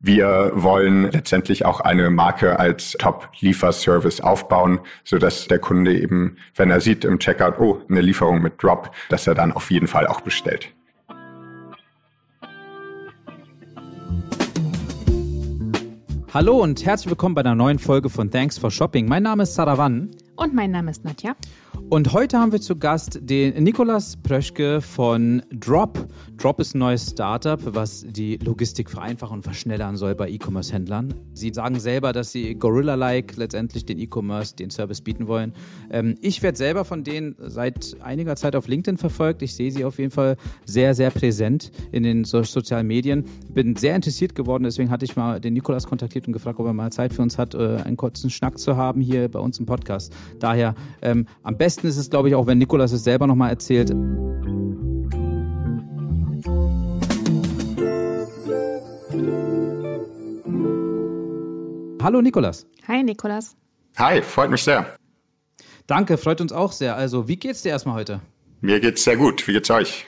Wir wollen letztendlich auch eine Marke als Top-Lieferservice aufbauen, so dass der Kunde eben, wenn er sieht im Checkout, oh, eine Lieferung mit Drop, dass er dann auf jeden Fall auch bestellt. Hallo und herzlich willkommen bei einer neuen Folge von Thanks for Shopping. Mein Name ist Saravan. Und mein Name ist Nadja. Und heute haben wir zu Gast den Nikolas Pröschke von Drop. Drop ist ein neues Startup, was die Logistik vereinfachen und verschnellern soll bei E-Commerce-Händlern. Sie sagen selber, dass sie Gorilla-like letztendlich den E-Commerce, den Service bieten wollen. Ähm, ich werde selber von denen seit einiger Zeit auf LinkedIn verfolgt. Ich sehe sie auf jeden Fall sehr, sehr präsent in den so sozialen Medien. Bin sehr interessiert geworden, deswegen hatte ich mal den Nikolas kontaktiert und gefragt, ob er mal Zeit für uns hat, äh, einen kurzen Schnack zu haben hier bei uns im Podcast. Daher ähm, am besten ist es, glaube ich, auch wenn Nikolas es selber nochmal erzählt. Hallo Nikolas. Hi Nikolas. Hi, freut mich sehr. Danke, freut uns auch sehr. Also, wie geht's dir erstmal heute? Mir geht's sehr gut. Wie geht's euch?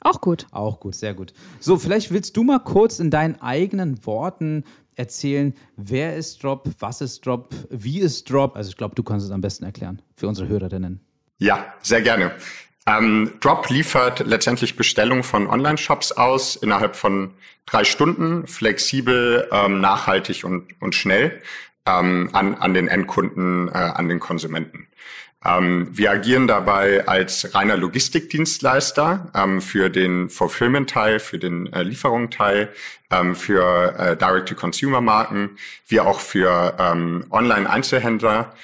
Auch gut. Auch gut, sehr gut. So, vielleicht willst du mal kurz in deinen eigenen Worten erzählen, wer ist Drop, was ist Drop, wie ist Drop? Also ich glaube, du kannst es am besten erklären für unsere Hörerinnen. Ja, sehr gerne. Ähm, Drop liefert letztendlich Bestellungen von Online-Shops aus innerhalb von drei Stunden, flexibel, ähm, nachhaltig und, und schnell ähm, an, an den Endkunden, äh, an den Konsumenten. Ähm, wir agieren dabei als reiner Logistikdienstleister ähm, für den Fulfillment-Teil, für den äh, Lieferung-Teil, ähm, für äh, Direct-to-Consumer-Marken, wie auch für Online-Einzelhändler.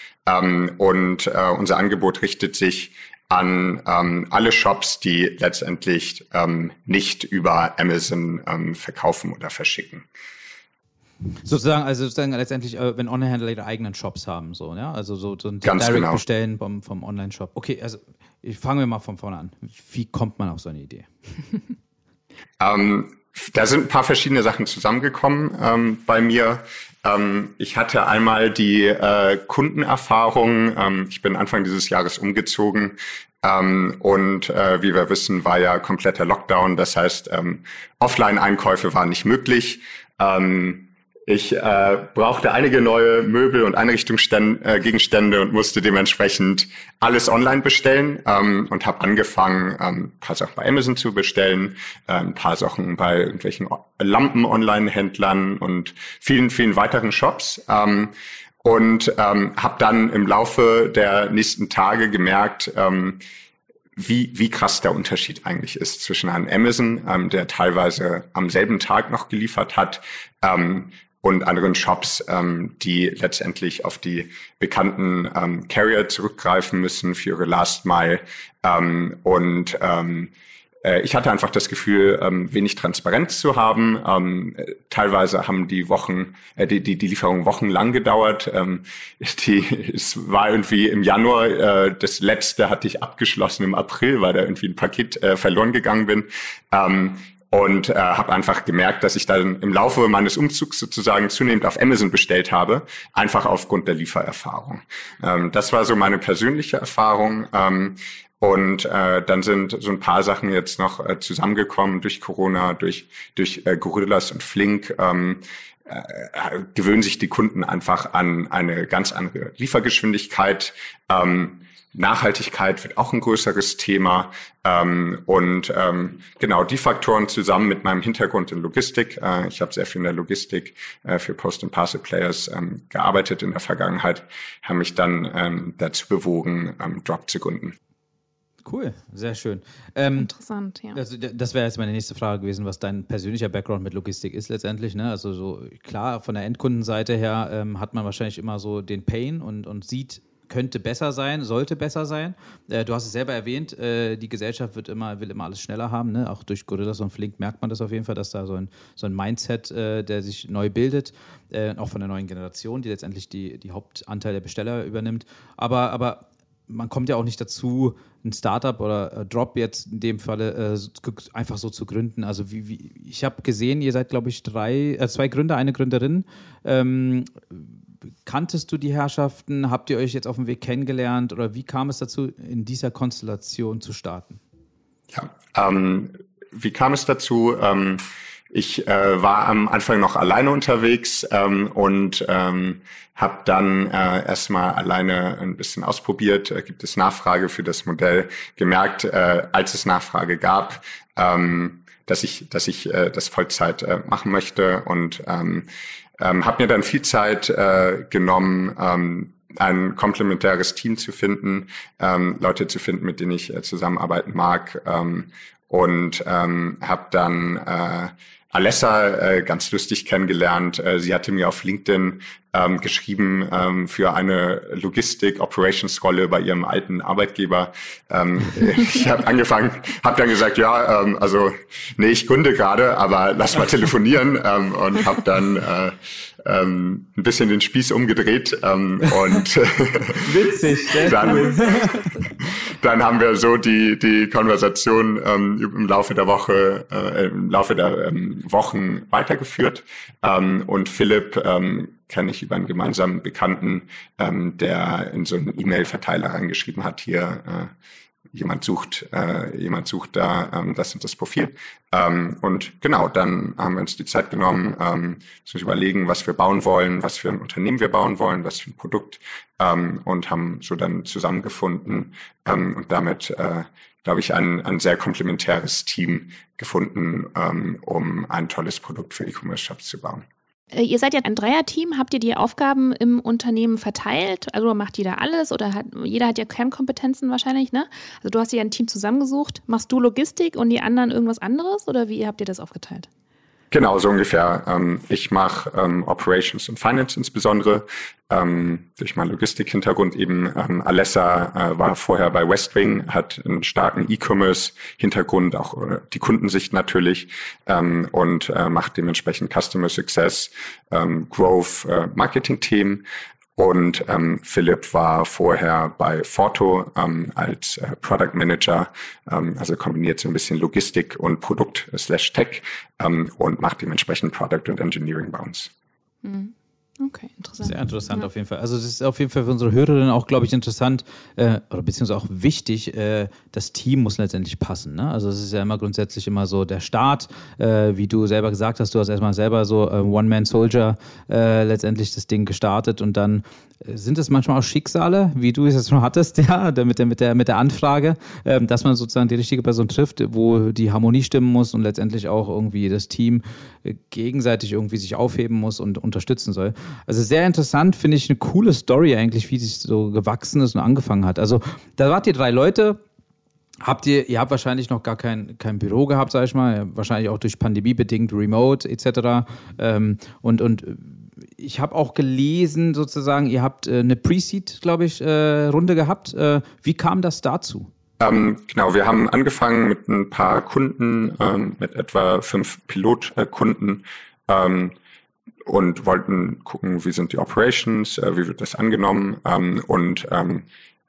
Und äh, unser Angebot richtet sich an ähm, alle Shops, die letztendlich ähm, nicht über Amazon ähm, verkaufen oder verschicken. Sozusagen, also sozusagen letztendlich, äh, wenn Online-Händler ihre eigenen Shops haben, so, ja? Also so, so ein Direct genau. bestellen vom, vom Online-Shop. Okay, also ich fange wir mal von vorne an. Wie kommt man auf so eine Idee? ähm, da sind ein paar verschiedene Sachen zusammengekommen ähm, bei mir. Ähm, ich hatte einmal die äh, Kundenerfahrung. Ähm, ich bin Anfang dieses Jahres umgezogen ähm, und äh, wie wir wissen, war ja kompletter Lockdown. Das heißt, ähm, Offline-Einkäufe waren nicht möglich. Ähm, ich äh, brauchte einige neue Möbel und Einrichtungsgegenstände äh, und musste dementsprechend alles online bestellen ähm, und habe angefangen, ähm, ein paar Sachen bei Amazon zu bestellen, äh, ein paar Sachen bei irgendwelchen Lampen-Online-Händlern und vielen, vielen weiteren Shops. Ähm, und ähm, habe dann im Laufe der nächsten Tage gemerkt, ähm, wie, wie krass der Unterschied eigentlich ist zwischen einem Amazon, ähm, der teilweise am selben Tag noch geliefert hat, ähm, und anderen Shops, ähm, die letztendlich auf die bekannten ähm, Carrier zurückgreifen müssen für ihre Last Mile. Ähm, und ähm, äh, ich hatte einfach das Gefühl, ähm, wenig Transparenz zu haben. Ähm, teilweise haben die Wochen, äh, die, die, die Lieferungen wochenlang gedauert. Ähm, die, es war irgendwie im Januar, äh, das letzte hatte ich abgeschlossen im April, weil da irgendwie ein Paket äh, verloren gegangen bin. Und äh, habe einfach gemerkt, dass ich dann im Laufe meines Umzugs sozusagen zunehmend auf Amazon bestellt habe, einfach aufgrund der Liefererfahrung. Ähm, das war so meine persönliche Erfahrung. Ähm, und äh, dann sind so ein paar Sachen jetzt noch äh, zusammengekommen durch Corona, durch durch äh, Gorillas und Flink. Ähm, äh, gewöhnen sich die Kunden einfach an eine ganz andere Liefergeschwindigkeit. Ähm, Nachhaltigkeit wird auch ein größeres Thema. Ähm, und ähm, genau die Faktoren zusammen mit meinem Hintergrund in Logistik. Äh, ich habe sehr viel in der Logistik äh, für Post- and Parcel Players ähm, gearbeitet in der Vergangenheit, haben mich dann ähm, dazu bewogen, ähm, Drop zu gründen. Cool, sehr schön. Ähm, Interessant, ja. Also, das wäre jetzt meine nächste Frage gewesen, was dein persönlicher Background mit Logistik ist letztendlich. Ne? Also so klar, von der Endkundenseite her ähm, hat man wahrscheinlich immer so den Pain und, und sieht könnte besser sein, sollte besser sein. Äh, du hast es selber erwähnt, äh, die Gesellschaft wird immer, will immer alles schneller haben. Ne? Auch durch Gorillas und Flink merkt man das auf jeden Fall, dass da so ein, so ein Mindset, äh, der sich neu bildet, äh, auch von der neuen Generation, die letztendlich die, die Hauptanteil der Besteller übernimmt. Aber, aber man kommt ja auch nicht dazu, ein Startup oder äh, Drop jetzt in dem Falle äh, einfach so zu gründen. Also wie, wie ich habe gesehen, ihr seid glaube ich drei, äh, zwei Gründer, eine Gründerin. Ähm, kanntest du die Herrschaften? Habt ihr euch jetzt auf dem Weg kennengelernt oder wie kam es dazu, in dieser Konstellation zu starten? Ja, ähm, wie kam es dazu? Ähm, ich äh, war am Anfang noch alleine unterwegs ähm, und ähm, habe dann äh, erstmal alleine ein bisschen ausprobiert. Äh, gibt es Nachfrage für das Modell? Gemerkt, äh, als es Nachfrage gab, ähm, dass ich, dass ich äh, das Vollzeit äh, machen möchte und ähm, ähm, habe mir dann viel Zeit äh, genommen. Ähm, ein komplementäres Team zu finden, ähm, Leute zu finden, mit denen ich äh, zusammenarbeiten mag ähm, und ähm, habe dann äh, Alessa äh, ganz lustig kennengelernt. Äh, sie hatte mir auf LinkedIn ähm, geschrieben ähm, für eine Logistik-Operations-Rolle bei ihrem alten Arbeitgeber. Ähm, ich habe angefangen, habe dann gesagt, ja, ähm, also nee, ich gründe gerade, aber lass mal telefonieren ähm, und habe dann äh, ähm, ein bisschen den Spieß umgedreht ähm, und witzig. dann, dann haben wir so die die Konversation ähm, im Laufe der Woche, äh, im Laufe der ähm, Wochen weitergeführt ähm, und Philipp ähm, kenne ich über einen gemeinsamen Bekannten, ähm, der in so einen E-Mail-Verteiler reingeschrieben hat, hier äh, jemand sucht, äh, jemand sucht da ähm, das und das Profil. Ähm, und genau, dann haben wir uns die Zeit genommen, ähm, zu überlegen, was wir bauen wollen, was für ein Unternehmen wir bauen wollen, was für ein Produkt ähm, und haben so dann zusammengefunden ähm, und damit, äh, glaube ich, ein, ein sehr komplementäres Team gefunden, ähm, um ein tolles Produkt für E-Commerce-Shops zu bauen. Äh, ihr seid ja ein Dreierteam. Habt ihr die Aufgaben im Unternehmen verteilt? Also macht jeder alles oder hat, jeder hat ja Kernkompetenzen wahrscheinlich, ne? Also du hast dir ein Team zusammengesucht. Machst du Logistik und die anderen irgendwas anderes oder wie habt ihr das aufgeteilt? Genau, so ungefähr. Ähm, ich mache ähm, Operations und Finance insbesondere. Ähm, durch meinen Logistik-Hintergrund eben. Ähm, Alessa äh, war vorher bei Westwing, hat einen starken E-Commerce-Hintergrund, auch äh, die Kundensicht natürlich ähm, und äh, macht dementsprechend Customer Success, ähm, Growth, äh, Marketing-Themen. Und ähm, Philipp war vorher bei Forto ähm, als äh, Product Manager, ähm, also kombiniert so ein bisschen Logistik und Produkt slash Tech ähm, und macht dementsprechend Product und Engineering bei uns. Mhm. Okay, interessant. Sehr interessant ja. auf jeden Fall. Also es ist auf jeden Fall für unsere Hörerinnen auch, glaube ich, interessant äh, oder beziehungsweise auch wichtig, äh, das Team muss letztendlich passen. Ne? Also es ist ja immer grundsätzlich immer so der Start, äh, wie du selber gesagt hast, du hast erstmal selber so äh, One-Man-Soldier äh, letztendlich das Ding gestartet und dann äh, sind es manchmal auch Schicksale, wie du es jetzt schon hattest, ja, mit der, mit der, mit der Anfrage, ähm, dass man sozusagen die richtige Person trifft, wo die Harmonie stimmen muss und letztendlich auch irgendwie das Team gegenseitig irgendwie sich aufheben muss und unterstützen soll. Also sehr interessant, finde ich eine coole Story eigentlich, wie sich so gewachsen ist und angefangen hat. Also da wart ihr drei Leute. Habt ihr, ihr habt wahrscheinlich noch gar kein, kein Büro gehabt, sag ich mal, wahrscheinlich auch durch Pandemie bedingt, Remote etc. Ähm, und, und ich habe auch gelesen, sozusagen, ihr habt äh, eine Pre-Seed, glaube ich, äh, Runde gehabt. Äh, wie kam das dazu? Ähm, genau, wir haben angefangen mit ein paar Kunden, ähm, mit etwa fünf Pilotkunden ähm, und wollten gucken, wie sind die Operations, äh, wie wird das angenommen ähm, und ähm,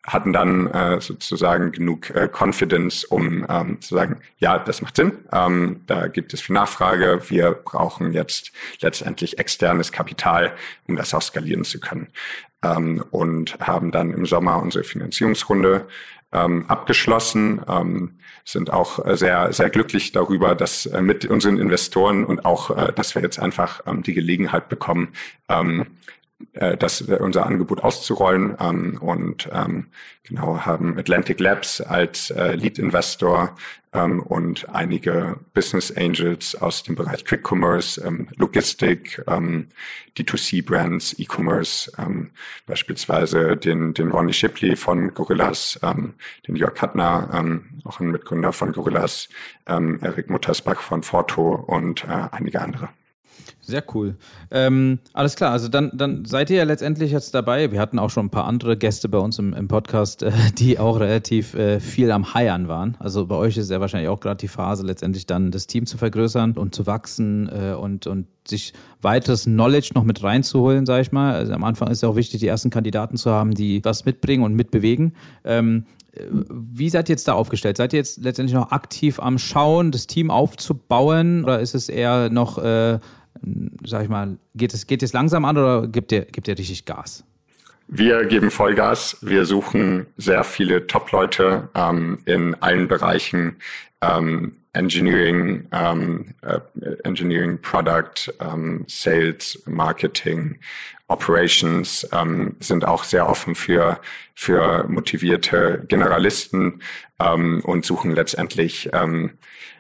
hatten dann äh, sozusagen genug äh, Confidence, um ähm, zu sagen, ja, das macht Sinn, ähm, da gibt es viel Nachfrage, wir brauchen jetzt letztendlich externes Kapital, um das auch skalieren zu können. Ähm, und haben dann im Sommer unsere Finanzierungsrunde ähm, abgeschlossen, ähm, sind auch äh, sehr, sehr glücklich darüber, dass äh, mit unseren Investoren und auch, äh, dass wir jetzt einfach ähm, die Gelegenheit bekommen, ähm, äh, das unser Angebot auszurollen ähm, und ähm, genau haben Atlantic Labs als äh, Lead Investor ähm, und einige Business Angels aus dem Bereich Quick Commerce, ähm, Logistik, ähm, D2C Brands, E-Commerce, ähm, beispielsweise den, den Ronnie Shipley von Gorillas, ähm, den Jörg Kattner, ähm, auch ein Mitgründer von Gorillas, Erik Muttersbach von Forto und äh, einige andere. Sehr cool. Ähm, alles klar, also dann, dann seid ihr ja letztendlich jetzt dabei. Wir hatten auch schon ein paar andere Gäste bei uns im, im Podcast, äh, die auch relativ äh, viel am Heiern waren. Also bei euch ist ja wahrscheinlich auch gerade die Phase, letztendlich dann das Team zu vergrößern und zu wachsen äh, und, und sich weiteres Knowledge noch mit reinzuholen, sage ich mal. Also am Anfang ist ja auch wichtig, die ersten Kandidaten zu haben, die was mitbringen und mitbewegen. Ähm, äh, wie seid ihr jetzt da aufgestellt? Seid ihr jetzt letztendlich noch aktiv am Schauen, das Team aufzubauen oder ist es eher noch äh, sag ich mal, geht es, geht es langsam an oder gibt ihr, gibt ihr richtig Gas? Wir geben Vollgas. Wir suchen sehr viele Top-Leute ähm, in allen Bereichen. Ähm, Engineering, ähm, äh, Engineering, Product, ähm, Sales, Marketing, Operations ähm, sind auch sehr offen für, für motivierte Generalisten und suchen letztendlich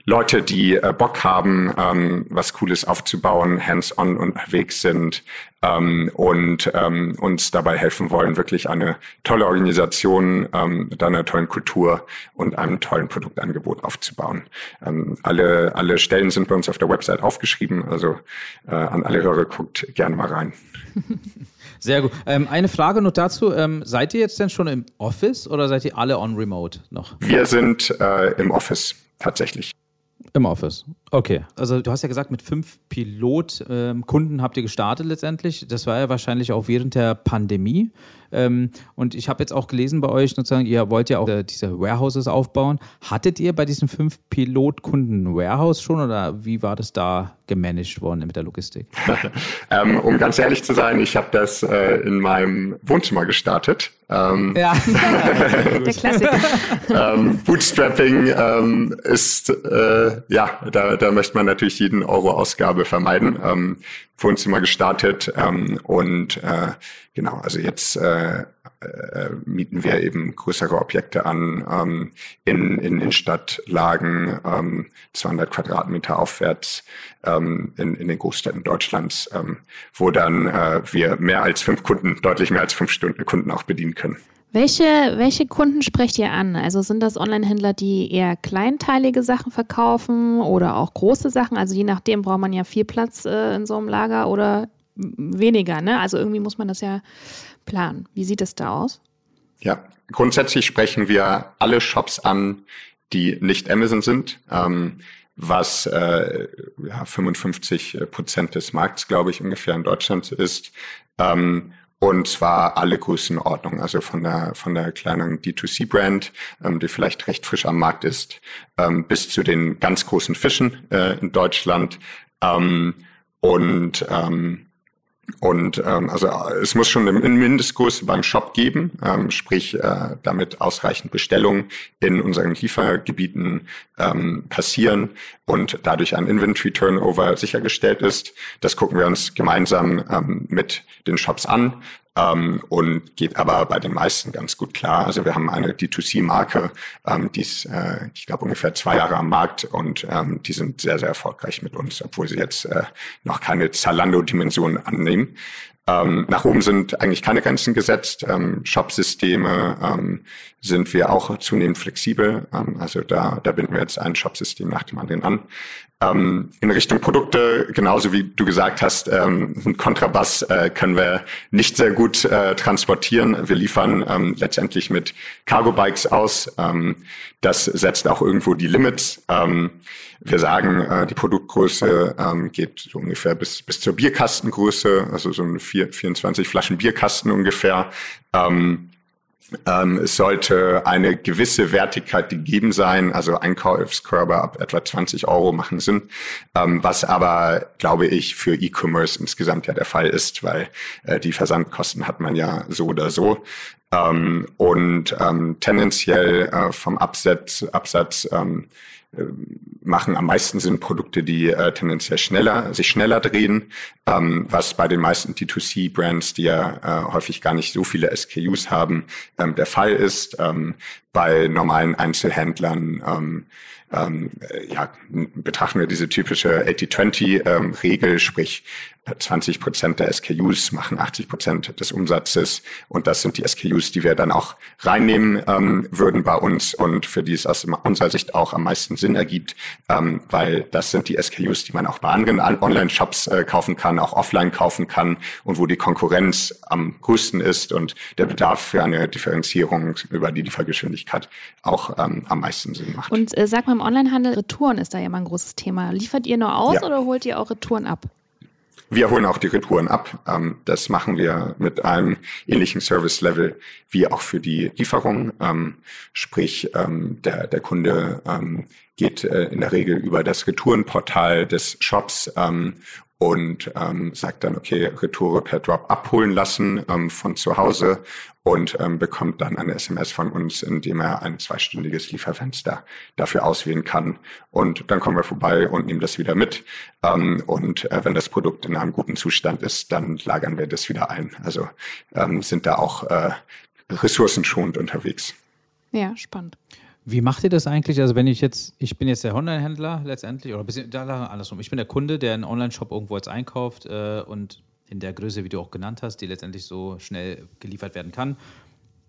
Leute, die äh, Bock haben, ähm, was Cooles aufzubauen, hands-on unterwegs sind ähm, und ähm, uns dabei helfen wollen, wirklich eine tolle Organisation ähm, mit einer tollen Kultur und einem tollen Produktangebot aufzubauen. Ähm, alle, alle Stellen sind bei uns auf der Website aufgeschrieben, also äh, an alle Hörer guckt gerne mal rein. Sehr gut. Ähm, eine Frage noch dazu. Ähm, seid ihr jetzt denn schon im Office oder seid ihr alle on remote noch? Wir sind äh, im Office tatsächlich. Im Office. Okay. Also du hast ja gesagt, mit fünf Pilotkunden ähm, habt ihr gestartet letztendlich. Das war ja wahrscheinlich auch während der Pandemie. Ähm, und ich habe jetzt auch gelesen bei euch, sozusagen, ihr wollt ja auch äh, diese Warehouses aufbauen. Hattet ihr bei diesen fünf Pilotkunden ein Warehouse schon oder wie war das da gemanagt worden mit der Logistik? ähm, um ganz ehrlich zu sein, ich habe das äh, in meinem Wohnzimmer gestartet. Ähm, ja, der Klassiker. ähm, Bootstrapping ähm, ist, äh, ja, da, da möchte man natürlich jeden Euro Ausgabe vermeiden. Ähm, Wohnzimmer gestartet ähm, und äh, genau, also jetzt äh, äh, mieten wir eben größere Objekte an ähm, in, in, in Stadtlagen, ähm, 200 Quadratmeter aufwärts ähm, in, in den Großstädten Deutschlands, ähm, wo dann äh, wir mehr als fünf Kunden, deutlich mehr als fünf Stunden Kunden auch bedienen können. Welche, welche Kunden sprecht ihr an? Also sind das Online-Händler, die eher kleinteilige Sachen verkaufen oder auch große Sachen? Also je nachdem braucht man ja viel Platz äh, in so einem Lager oder weniger, ne? Also irgendwie muss man das ja planen. Wie sieht es da aus? Ja, grundsätzlich sprechen wir alle Shops an, die nicht Amazon sind. Ähm, was äh, ja, 55 Prozent des Markts, glaube ich, ungefähr in Deutschland ist. Ähm, und zwar alle Größenordnungen, also von der, von der kleinen D2C-Brand, ähm, die vielleicht recht frisch am Markt ist, ähm, bis zu den ganz großen Fischen äh, in Deutschland. Ähm, und ähm, und ähm, also es muss schon einen Mindestgröße beim Shop geben, ähm, sprich äh, damit ausreichend Bestellungen in unseren Liefergebieten ähm, passieren und dadurch ein Inventory Turnover sichergestellt ist. Das gucken wir uns gemeinsam ähm, mit den Shops an ähm, und geht aber bei den meisten ganz gut klar. Also wir haben eine D2C-Marke, ähm, die ist, äh, ich glaube, ungefähr zwei Jahre am Markt und ähm, die sind sehr, sehr erfolgreich mit uns, obwohl sie jetzt äh, noch keine Zalando-Dimension annehmen. Ähm, nach oben sind eigentlich keine Grenzen gesetzt. Ähm, Shop-Systeme ähm, sind wir auch zunehmend flexibel. Ähm, also da, da binden wir jetzt ein Shop-System nach dem anderen an. Ähm, in Richtung Produkte, genauso wie du gesagt hast, ähm, Kontrabass äh, können wir nicht sehr gut äh, transportieren. Wir liefern ähm, letztendlich mit Cargo-Bikes aus. Ähm, das setzt auch irgendwo die Limits. Ähm, wir sagen, äh, die Produktgröße ähm, geht so ungefähr bis, bis zur Bierkastengröße, also so ein 24 Flaschen Bierkasten ungefähr. Ähm, ähm, es sollte eine gewisse Wertigkeit gegeben sein, also Einkaufskörper ab etwa 20 Euro machen Sinn, ähm, was aber, glaube ich, für E-Commerce insgesamt ja der Fall ist, weil äh, die Versandkosten hat man ja so oder so. Ähm, und ähm, tendenziell äh, vom Absatz, Absatz ähm, äh, machen am meisten Sinn Produkte, die äh, tendenziell schneller, sich schneller drehen, ähm, was bei den meisten D2C-Brands, die ja äh, häufig gar nicht so viele SKUs haben, ähm, der Fall ist. Ähm, bei normalen Einzelhändlern ähm, ähm, ja, betrachten wir diese typische 80-20-Regel, ähm, sprich 20 Prozent der SKUs machen 80 Prozent des Umsatzes und das sind die SKUs, die wir dann auch reinnehmen ähm, würden bei uns und für die es aus unserer Sicht auch am meisten Sinn ergibt, ähm, weil das sind die SKUs, die man auch bei anderen Online-Shops äh, kaufen kann, auch offline kaufen kann und wo die Konkurrenz am größten ist und der Bedarf für eine Differenzierung über die Liefergeschwindigkeit auch ähm, am meisten Sinn macht. Und äh, sag mal, im Onlinehandel, Retouren ist da ja mal ein großes Thema. Liefert ihr nur aus ja. oder holt ihr auch Retouren ab? Wir holen auch die Retouren ab. Ähm, das machen wir mit einem ähnlichen Service-Level wie auch für die Lieferung. Ähm, sprich, ähm, der, der Kunde geht äh, in der Regel über das Retourenportal des Shops und ähm, sagt dann, okay, Retoure per Drop abholen lassen ähm, von zu Hause und ähm, bekommt dann eine SMS von uns, in dem er ein zweistündiges Lieferfenster dafür auswählen kann. Und dann kommen wir vorbei und nehmen das wieder mit. Ähm, und äh, wenn das Produkt in einem guten Zustand ist, dann lagern wir das wieder ein. Also ähm, sind da auch äh, ressourcenschonend unterwegs. Ja, spannend. Wie macht ihr das eigentlich? Also wenn ich jetzt, ich bin jetzt der Online-Händler letztendlich, oder bisschen, da andersrum, ich bin der Kunde, der einen Online-Shop irgendwo jetzt einkauft äh, und in der Größe, wie du auch genannt hast, die letztendlich so schnell geliefert werden kann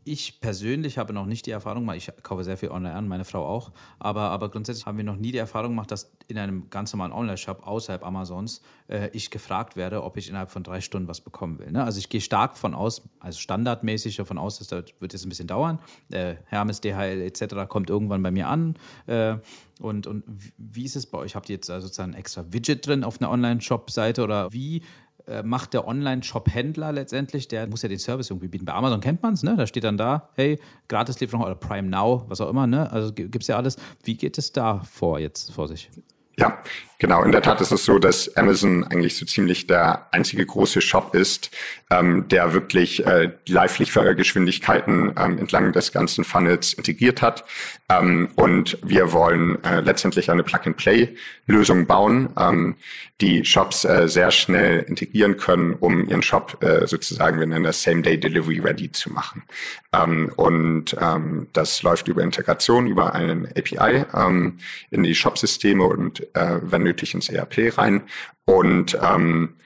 ich persönlich habe noch nicht die Erfahrung gemacht, ich kaufe sehr viel online an, meine Frau auch, aber, aber grundsätzlich haben wir noch nie die Erfahrung gemacht, dass in einem ganz normalen Online-Shop außerhalb Amazons äh, ich gefragt werde, ob ich innerhalb von drei Stunden was bekommen will. Ne? Also ich gehe stark von aus, also standardmäßig davon aus, dass das wird jetzt ein bisschen dauern. Äh, Hermes, DHL etc. kommt irgendwann bei mir an. Äh, und, und wie ist es bei euch? Habt ihr jetzt sozusagen ein extra Widget drin auf einer Online-Shop-Seite oder wie macht der Online-Shop-Händler letztendlich, der muss ja den Service irgendwie bieten. Bei Amazon kennt man es, ne? Da steht dann da, hey, Gratislieferung oder Prime Now, was auch immer, ne? Also gibt es ja alles. Wie geht es da vor jetzt vor sich? Ja, genau. In der Tat ist es so, dass Amazon eigentlich so ziemlich der einzige große Shop ist, ähm, der wirklich äh, Live-Liefergeschwindigkeiten ähm, entlang des ganzen Funnels integriert hat. Ähm, und wir wollen äh, letztendlich eine Plug-and-Play-Lösung bauen, ähm, die Shops äh, sehr schnell integrieren können, um ihren Shop äh, sozusagen, wir nennen das Same-Day-Delivery ready zu machen. Ähm, und ähm, das läuft über Integration, über einen API ähm, in die Shop-Systeme und äh, wenn nötig ins ERP rein. Und ähm,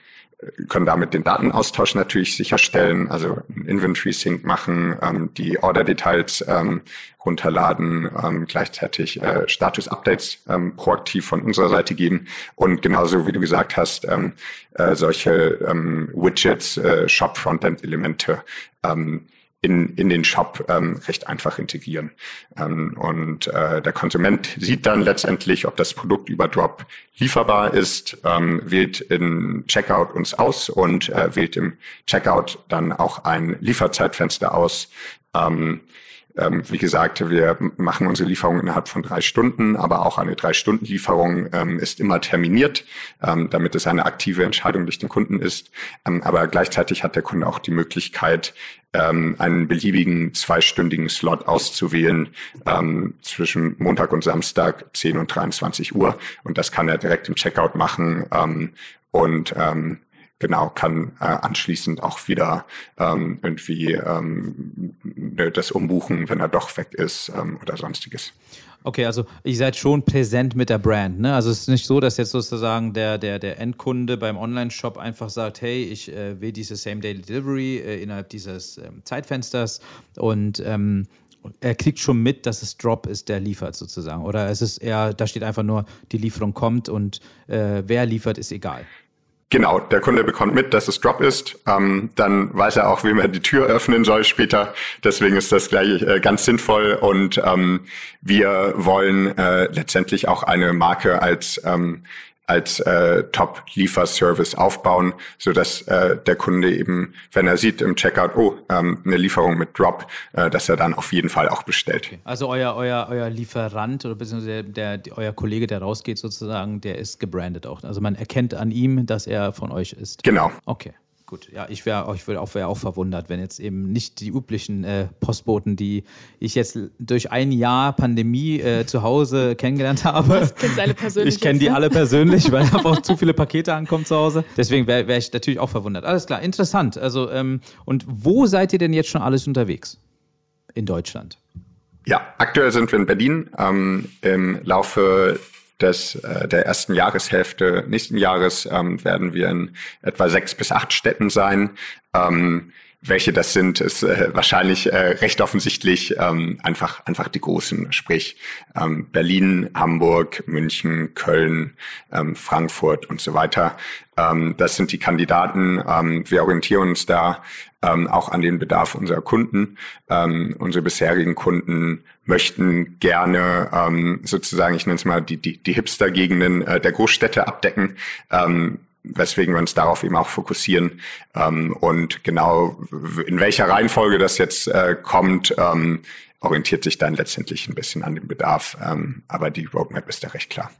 können damit den Datenaustausch natürlich sicherstellen, also Inventory Sync machen, ähm, die Order-Details ähm, runterladen, ähm, gleichzeitig äh, Status-Updates ähm, proaktiv von unserer Seite geben und genauso wie du gesagt hast, ähm, äh, solche ähm, Widgets, äh, Shop-Frontend-Elemente ähm, in, in den Shop ähm, recht einfach integrieren. Ähm, und äh, der Konsument sieht dann letztendlich, ob das Produkt über Drop lieferbar ist, ähm, wählt in Checkout uns aus und äh, wählt im Checkout dann auch ein Lieferzeitfenster aus. Ähm, ähm, wie gesagt, wir machen unsere Lieferung innerhalb von drei Stunden, aber auch eine Drei-Stunden-Lieferung ähm, ist immer terminiert, ähm, damit es eine aktive Entscheidung durch den Kunden ist. Ähm, aber gleichzeitig hat der Kunde auch die Möglichkeit, ähm, einen beliebigen zweistündigen Slot auszuwählen ähm, zwischen Montag und Samstag 10 und 23 Uhr. Und das kann er direkt im Checkout machen. und genau, kann äh, anschließend auch wieder ähm, irgendwie ähm, ne, das umbuchen, wenn er doch weg ist ähm, oder sonstiges. Okay, also ihr seid schon präsent mit der Brand, ne? Also es ist nicht so, dass jetzt sozusagen der, der, der Endkunde beim Online-Shop einfach sagt, hey, ich äh, will diese Same-Day-Delivery äh, innerhalb dieses ähm, Zeitfensters und ähm, er kriegt schon mit, dass es Drop ist, der liefert sozusagen. Oder es ist eher, da steht einfach nur, die Lieferung kommt und äh, wer liefert, ist egal. Genau, der Kunde bekommt mit, dass es Drop ist. Ähm, dann weiß er auch, wem er die Tür öffnen soll später. Deswegen ist das gleich äh, ganz sinnvoll. Und ähm, wir wollen äh, letztendlich auch eine Marke als ähm, als äh, Top-Lieferservice aufbauen, so dass äh, der Kunde eben, wenn er sieht im Checkout, oh, ähm, eine Lieferung mit Drop, äh, dass er dann auf jeden Fall auch bestellt. Okay. Also euer, euer, euer Lieferant oder beziehungsweise der, der, euer Kollege, der rausgeht sozusagen, der ist gebrandet auch. Also man erkennt an ihm, dass er von euch ist. Genau. Okay. Gut, ja, ich wäre ich wär auch, wär auch verwundert, wenn jetzt eben nicht die üblichen äh, Postboten, die ich jetzt durch ein Jahr Pandemie äh, zu Hause kennengelernt habe. Das kennst alle persönlich. Ich kenne die ne? alle persönlich, weil einfach zu viele Pakete ankommen zu Hause. Deswegen wäre wär ich natürlich auch verwundert. Alles klar, interessant. Also, ähm, und wo seid ihr denn jetzt schon alles unterwegs? In Deutschland? Ja, aktuell sind wir in Berlin. Ähm, Im Laufe des, äh, der ersten Jahreshälfte nächsten Jahres ähm, werden wir in etwa sechs bis acht Städten sein. Ähm, welche das sind, ist äh, wahrscheinlich äh, recht offensichtlich ähm, einfach einfach die großen, sprich ähm, Berlin, Hamburg, München, Köln, ähm, Frankfurt und so weiter. Ähm, das sind die Kandidaten. Ähm, wir orientieren uns da ähm, auch an den Bedarf unserer Kunden. Ähm, unsere bisherigen Kunden möchten gerne ähm, sozusagen, ich nenne es mal die die, die Hipster-Gegenden äh, der Großstädte abdecken. Ähm, weswegen wir uns darauf eben auch fokussieren. Ähm, und genau in welcher Reihenfolge das jetzt äh, kommt, ähm, orientiert sich dann letztendlich ein bisschen an dem Bedarf. Ähm, aber die Roadmap ist ja recht klar.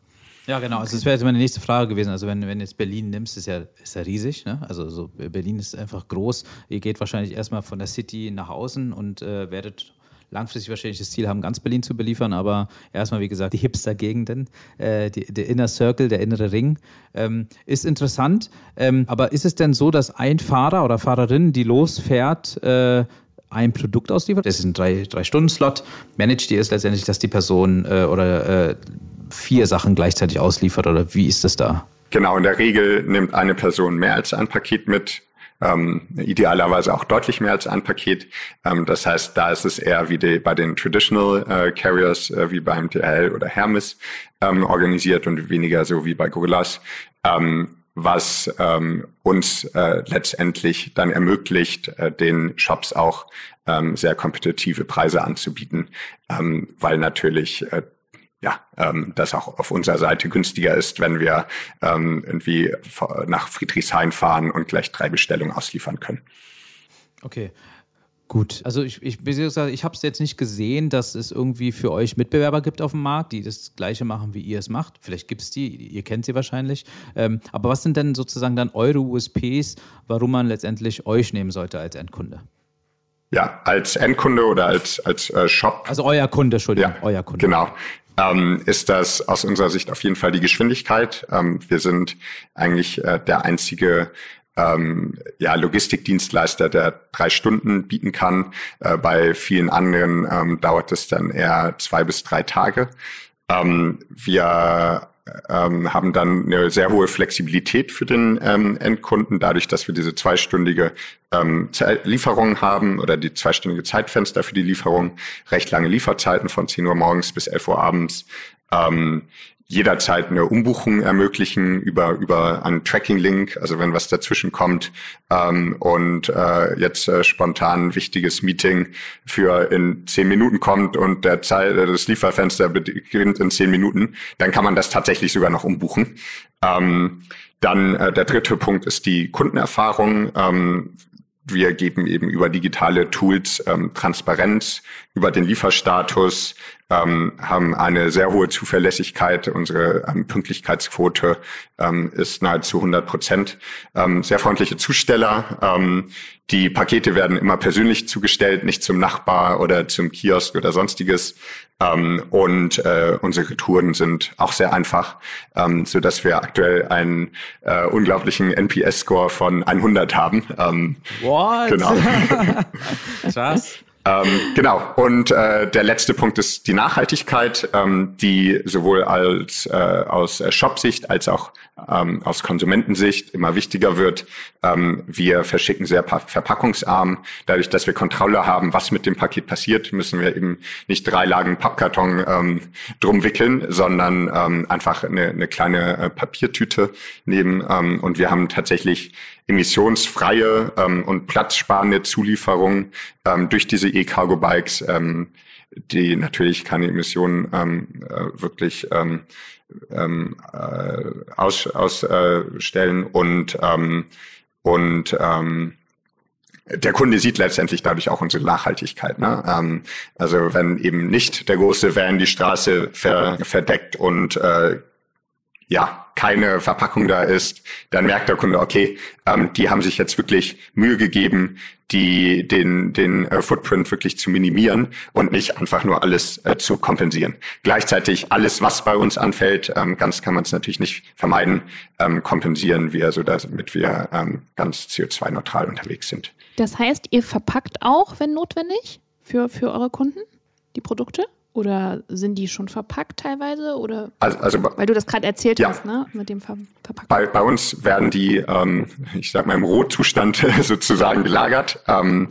Ja, genau. Also das wäre jetzt meine nächste Frage gewesen. Also wenn, wenn jetzt Berlin nimmst, ist ja, ist ja riesig. Ne? Also so Berlin ist einfach groß. Ihr geht wahrscheinlich erstmal von der City nach außen und äh, werdet langfristig wahrscheinlich das Ziel haben, ganz Berlin zu beliefern, aber erstmal, wie gesagt, die Hipster-Gegenden, äh, der Inner Circle, der innere Ring, ähm, ist interessant. Ähm, aber ist es denn so, dass ein Fahrer oder Fahrerin, die losfährt, äh, ein Produkt ausliefert? Das ist ein Drei-Stunden-Slot. Managt ihr es letztendlich, dass die Person äh, oder äh, vier Sachen gleichzeitig ausliefert oder wie ist das da? Genau, in der Regel nimmt eine Person mehr als ein Paket mit. Ähm, idealerweise auch deutlich mehr als ein Paket. Ähm, das heißt, da ist es eher wie die, bei den Traditional äh, Carriers äh, wie beim DHL oder Hermes ähm, organisiert und weniger so wie bei Gorillas, ähm, was ähm, uns äh, letztendlich dann ermöglicht, äh, den Shops auch ähm, sehr kompetitive Preise anzubieten, ähm, weil natürlich äh, ja, ähm, das auch auf unserer Seite günstiger ist, wenn wir ähm, irgendwie nach Friedrichshain fahren und gleich drei Bestellungen ausliefern können. Okay. Gut, also ich, ich, ich habe es jetzt nicht gesehen, dass es irgendwie für euch Mitbewerber gibt auf dem Markt, die das Gleiche machen, wie ihr es macht. Vielleicht gibt es die, ihr kennt sie wahrscheinlich. Ähm, aber was sind denn sozusagen dann eure USPs, warum man letztendlich euch nehmen sollte als Endkunde? Ja, als Endkunde oder als, als äh, Shop. Also euer Kunde, Entschuldigung, ja, euer Kunde. Genau ähm, ist das aus unserer Sicht auf jeden Fall die Geschwindigkeit. Ähm, wir sind eigentlich äh, der einzige ähm, ja, Logistikdienstleister, der drei Stunden bieten kann. Äh, bei vielen anderen ähm, dauert es dann eher zwei bis drei Tage. Ähm, wir ähm, haben dann eine sehr hohe Flexibilität für den ähm, Endkunden, dadurch, dass wir diese zweistündige ähm, Lieferung haben oder die zweistündige Zeitfenster für die Lieferung, recht lange Lieferzeiten von 10 Uhr morgens bis 11 Uhr abends. Ähm, jederzeit eine Umbuchung ermöglichen über über einen Tracking-Link, also wenn was dazwischen kommt ähm, und äh, jetzt äh, spontan ein wichtiges Meeting für in zehn Minuten kommt und der Zeit, äh, das Lieferfenster beginnt in zehn Minuten, dann kann man das tatsächlich sogar noch umbuchen. Ähm, dann äh, der dritte Punkt ist die Kundenerfahrung. Ähm, wir geben eben über digitale Tools ähm, Transparenz über den Lieferstatus, ähm, haben eine sehr hohe Zuverlässigkeit. Unsere ähm, Pünktlichkeitsquote ähm, ist nahezu 100 Prozent. Ähm, sehr freundliche Zusteller. Ähm, die Pakete werden immer persönlich zugestellt, nicht zum Nachbar oder zum Kiosk oder sonstiges. Ähm, und äh, unsere Touren sind auch sehr einfach, ähm, so dass wir aktuell einen äh, unglaublichen NPS-Score von 100 haben. Ähm, What? Genau. Krass. Ähm, genau. Und äh, der letzte Punkt ist die Nachhaltigkeit, ähm, die sowohl als äh, aus Shop-Sicht als auch ähm, aus Konsumentensicht immer wichtiger wird. Ähm, wir verschicken sehr verpackungsarm. Dadurch, dass wir Kontrolle haben, was mit dem Paket passiert, müssen wir eben nicht drei Lagen Pappkarton ähm, drum wickeln, sondern ähm, einfach eine, eine kleine äh, Papiertüte nehmen. Ähm, und wir haben tatsächlich emissionsfreie ähm, und platzsparende Zulieferung ähm, durch diese E-Cargo-Bikes, ähm, die natürlich keine Emissionen ähm, äh, wirklich ähm, ähm, äh, aus, ausstellen und ähm, und ähm, der Kunde sieht letztendlich dadurch auch unsere Nachhaltigkeit. Ne? Ähm, also wenn eben nicht der große Van die Straße ver verdeckt und äh, ja, keine Verpackung da ist, dann merkt der Kunde, okay, ähm, die haben sich jetzt wirklich Mühe gegeben, die den den äh, Footprint wirklich zu minimieren und nicht einfach nur alles äh, zu kompensieren. Gleichzeitig alles, was bei uns anfällt, ähm, ganz kann man es natürlich nicht vermeiden, ähm, kompensieren wir, so damit wir ähm, ganz CO2-neutral unterwegs sind. Das heißt, ihr verpackt auch, wenn notwendig, für für eure Kunden die Produkte? Oder sind die schon verpackt teilweise? Oder also, also weil du das gerade erzählt ja. hast, ne? Mit dem Ver Verpacken. Bei, bei uns werden die, ähm, ich sag mal, im Rohzustand sozusagen gelagert. Ähm,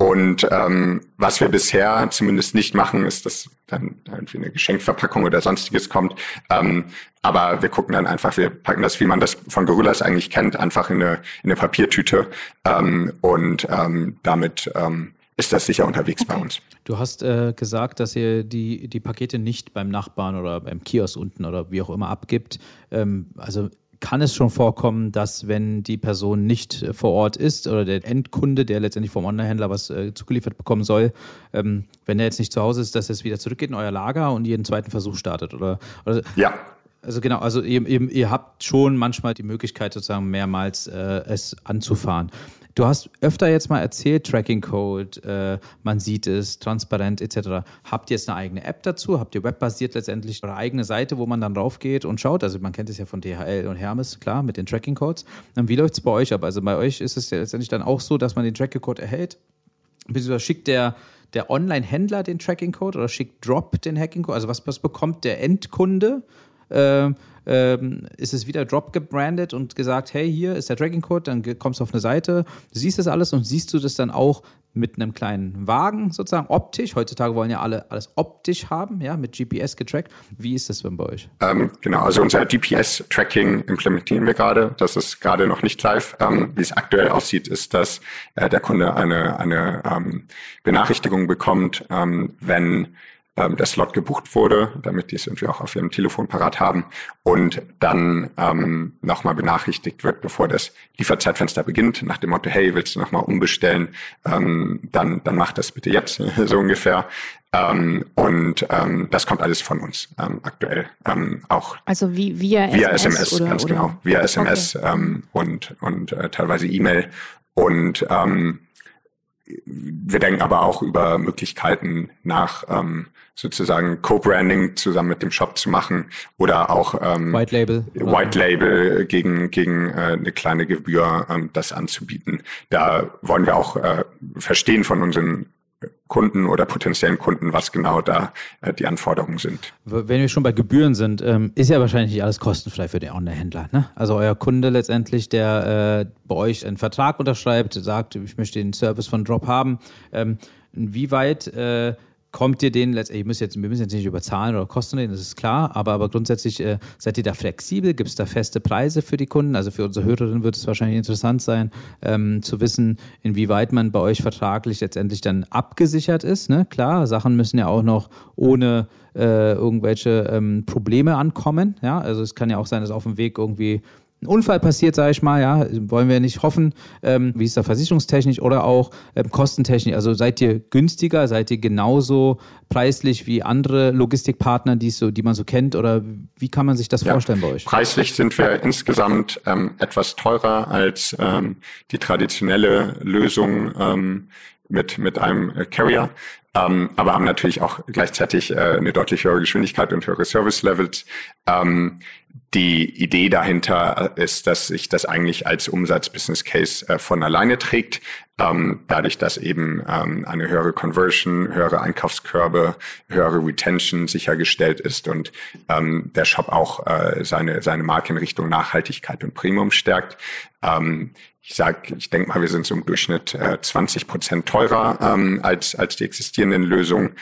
und ähm, was wir bisher zumindest nicht machen, ist, dass dann irgendwie eine Geschenkverpackung oder sonstiges kommt. Ähm, aber wir gucken dann einfach, wir packen das, wie man das von Gorillas eigentlich kennt, einfach in eine, in eine Papiertüte ähm, und ähm, damit ähm, ist das sicher unterwegs okay. bei uns. Du hast äh, gesagt, dass ihr die, die Pakete nicht beim Nachbarn oder beim Kiosk unten oder wie auch immer abgibt. Ähm, also kann es schon vorkommen, dass wenn die Person nicht äh, vor Ort ist oder der Endkunde, der letztendlich vom Online-Händler was äh, zugeliefert bekommen soll, ähm, wenn er jetzt nicht zu Hause ist, dass es wieder zurückgeht in euer Lager und jeden zweiten Versuch startet? Oder, oder ja. Also genau, also ihr, ihr, ihr, habt schon manchmal die Möglichkeit sozusagen mehrmals äh, es anzufahren. Du hast öfter jetzt mal erzählt, Tracking Code, äh, man sieht es, transparent etc. Habt ihr jetzt eine eigene App dazu? Habt ihr webbasiert letztendlich eure eigene Seite, wo man dann raufgeht und schaut? Also man kennt es ja von DHL und Hermes, klar, mit den Tracking Codes. Und wie läuft es bei euch ab? Also bei euch ist es ja letztendlich dann auch so, dass man den Tracking Code erhält, beziehungsweise schickt der der Online-Händler den Tracking-Code oder schickt Drop den Hacking-Code? Also was, was bekommt der Endkunde? Ähm, ähm, ist es wieder Drop gebrandet und gesagt, hey, hier ist der Tracking-Code, dann kommst du auf eine Seite, siehst das alles und siehst du das dann auch mit einem kleinen Wagen sozusagen optisch. Heutzutage wollen ja alle alles optisch haben, ja, mit GPS getrackt. Wie ist das denn bei euch? Ähm, genau, also unser GPS-Tracking implementieren wir gerade. Das ist gerade noch nicht live. Ähm, wie es aktuell aussieht, ist, dass äh, der Kunde eine, eine ähm, Benachrichtigung bekommt, ähm, wenn ähm, der Slot gebucht wurde, damit die es irgendwie auch auf ihrem Telefon parat haben und dann ähm, nochmal benachrichtigt wird, bevor das Lieferzeitfenster beginnt, nach dem Motto, hey, willst du nochmal umbestellen, ähm, dann, dann mach das bitte jetzt, so ungefähr. Ähm, und ähm, das kommt alles von uns ähm, aktuell ähm, auch. Also wie via, via SMS, SMS oder, ganz oder? genau, via SMS okay. ähm, und und äh, teilweise E-Mail und ähm, wir denken aber auch über Möglichkeiten nach, ähm, sozusagen Co-Branding zusammen mit dem Shop zu machen oder auch ähm, White Label, White Label gegen gegen äh, eine kleine Gebühr ähm, das anzubieten. Da wollen wir auch äh, verstehen von unseren Kunden oder potenziellen Kunden, was genau da äh, die Anforderungen sind. Wenn wir schon bei Gebühren sind, ähm, ist ja wahrscheinlich nicht alles kostenfrei für den Online-Händler. Ne? Also euer Kunde letztendlich, der äh, bei euch einen Vertrag unterschreibt, sagt, ich möchte den Service von Drop haben. Ähm, inwieweit äh, kommt ihr den letztendlich, müsst jetzt, wir müssen jetzt nicht über Zahlen oder Kosten reden, das ist klar, aber, aber grundsätzlich äh, seid ihr da flexibel? Gibt es da feste Preise für die Kunden? Also für unsere Hörerinnen wird es wahrscheinlich interessant sein, ähm, zu wissen, inwieweit man bei euch vertraglich letztendlich dann abgesichert ist. Ne? Klar, Sachen müssen ja auch noch ohne äh, irgendwelche ähm, Probleme ankommen. Ja? Also es kann ja auch sein, dass auf dem Weg irgendwie ein Unfall passiert, sage ich mal, ja, wollen wir nicht hoffen. Ähm, wie ist da versicherungstechnisch oder auch ähm, kostentechnisch? Also seid ihr günstiger, seid ihr genauso preislich wie andere Logistikpartner, die so, die man so kennt? Oder wie kann man sich das ja, vorstellen bei euch? Preislich sind wir insgesamt ähm, etwas teurer als ähm, die traditionelle Lösung ähm, mit, mit einem Carrier. Ähm, aber haben natürlich auch gleichzeitig äh, eine deutlich höhere Geschwindigkeit und höhere Service Levels. Ähm, die Idee dahinter ist, dass sich das eigentlich als Umsatz-Business Case äh, von alleine trägt, ähm, dadurch, dass eben ähm, eine höhere Conversion, höhere Einkaufskörbe, höhere Retention sichergestellt ist und ähm, der Shop auch äh, seine, seine Marke in Richtung Nachhaltigkeit und Premium stärkt. Ähm, ich sag, ich denke mal, wir sind so im Durchschnitt äh, 20 Prozent teurer ähm, als, als die existierenden Lösungen.